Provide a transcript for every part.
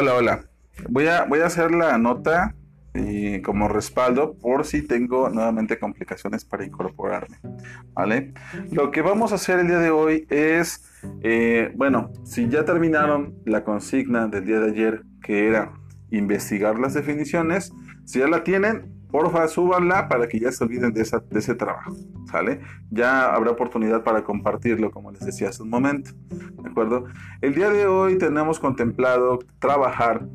Hola, hola. Voy a, voy a hacer la nota eh, como respaldo por si tengo nuevamente complicaciones para incorporarme. ¿Vale? Lo que vamos a hacer el día de hoy es, eh, bueno, si ya terminaron la consigna del día de ayer, que era investigar las definiciones, si ya la tienen, porfa, súbanla para que ya se olviden de, de ese trabajo, ¿sale? Ya habrá oportunidad para compartirlo, como les decía hace un momento, ¿de acuerdo? El día de hoy tenemos contemplado trabajar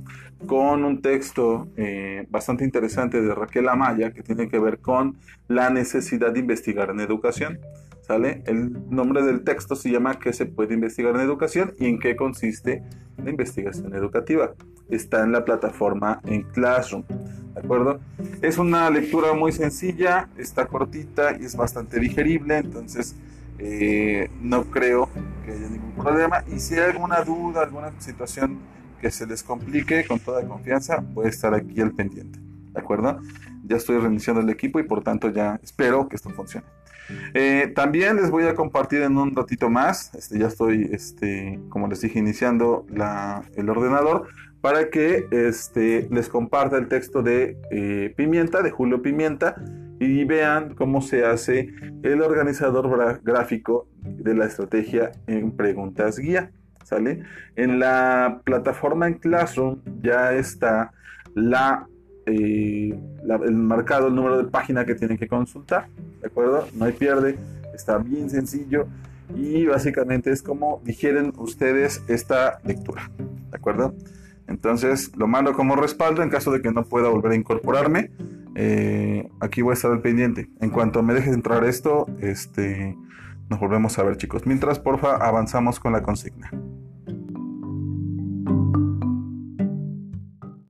con un texto eh, bastante interesante de Raquel Amaya que tiene que ver con la necesidad de investigar en educación. ¿Sale? El nombre del texto se llama ¿Qué se puede investigar en educación y en qué consiste la investigación educativa? Está en la plataforma en Classroom. ¿De acuerdo? Es una lectura muy sencilla, está cortita y es bastante digerible, entonces eh, no creo que haya ningún problema. Y si hay alguna duda, alguna situación que se les complique, con toda confianza, a estar aquí al pendiente. ¿De acuerdo? Ya estoy reiniciando el equipo y por tanto ya espero que esto funcione. Eh, también les voy a compartir en un ratito más, este, ya estoy, este, como les dije, iniciando el ordenador para que este, les comparta el texto de eh, Pimienta, de Julio Pimienta, y vean cómo se hace el organizador gráfico de la estrategia en preguntas guía. ¿Sale? En la plataforma en Classroom ya está la, eh, el marcado el número de página que tienen que consultar. ¿De acuerdo? No hay pierde, está bien sencillo y básicamente es como digieren ustedes esta lectura. ¿De acuerdo? Entonces lo mando como respaldo en caso de que no pueda volver a incorporarme. Eh, aquí voy a estar al pendiente. En cuanto me deje entrar esto, este, nos volvemos a ver chicos. Mientras, porfa, avanzamos con la consigna.